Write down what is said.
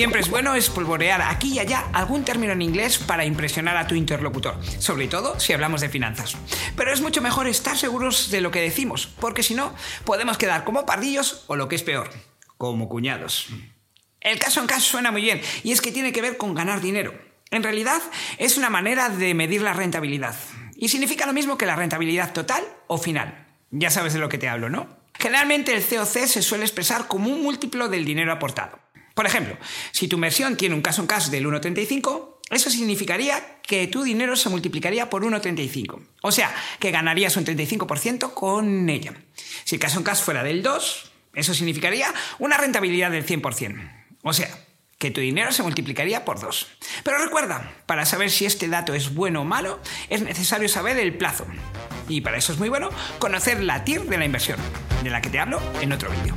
Siempre es bueno espolvorear aquí y allá algún término en inglés para impresionar a tu interlocutor, sobre todo si hablamos de finanzas. Pero es mucho mejor estar seguros de lo que decimos, porque si no, podemos quedar como pardillos o lo que es peor, como cuñados. El caso en caso suena muy bien, y es que tiene que ver con ganar dinero. En realidad, es una manera de medir la rentabilidad. Y significa lo mismo que la rentabilidad total o final. Ya sabes de lo que te hablo, ¿no? Generalmente el COC se suele expresar como un múltiplo del dinero aportado. Por ejemplo, si tu inversión tiene un caso en caso del 1,35, eso significaría que tu dinero se multiplicaría por 1,35. O sea, que ganarías un 35% con ella. Si el caso en caso fuera del 2, eso significaría una rentabilidad del 100%. O sea, que tu dinero se multiplicaría por 2. Pero recuerda, para saber si este dato es bueno o malo, es necesario saber el plazo. Y para eso es muy bueno conocer la TIR de la inversión, de la que te hablo en otro vídeo.